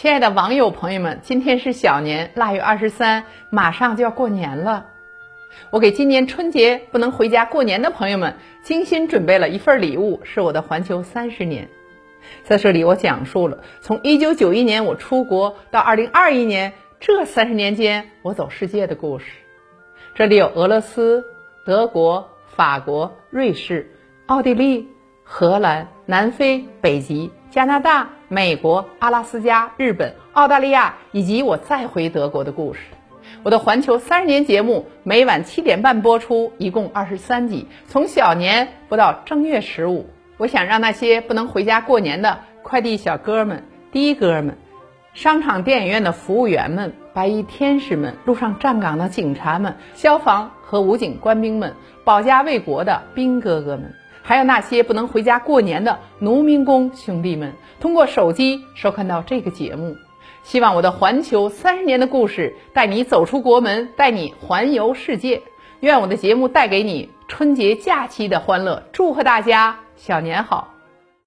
亲爱的网友朋友们，今天是小年腊月二十三，马上就要过年了。我给今年春节不能回家过年的朋友们精心准备了一份礼物，是我的环球三十年。在这里，我讲述了从一九九一年我出国到二零二一年这三十年间我走世界的故事。这里有俄罗斯、德国、法国、瑞士、奥地利、荷兰、南非、北极、加拿大、美国、阿拉斯加、日本、澳大利亚，以及我再回德国的故事。我的环球三十年节目每晚七点半播出，一共二十三集，从小年播到正月十五。我想让那些不能回家过年的快递小哥们、的哥们、商场电影院的服务员们、白衣天使们、路上站岗的警察们、消防和武警官兵们、保家卫国的兵哥哥们，还有那些不能回家过年的农民工兄弟们，通过手机收看到这个节目。希望我的环球三十年的故事带你走出国门，带你环游世界。愿我的节目带给你春节假期的欢乐。祝贺大家！小年好。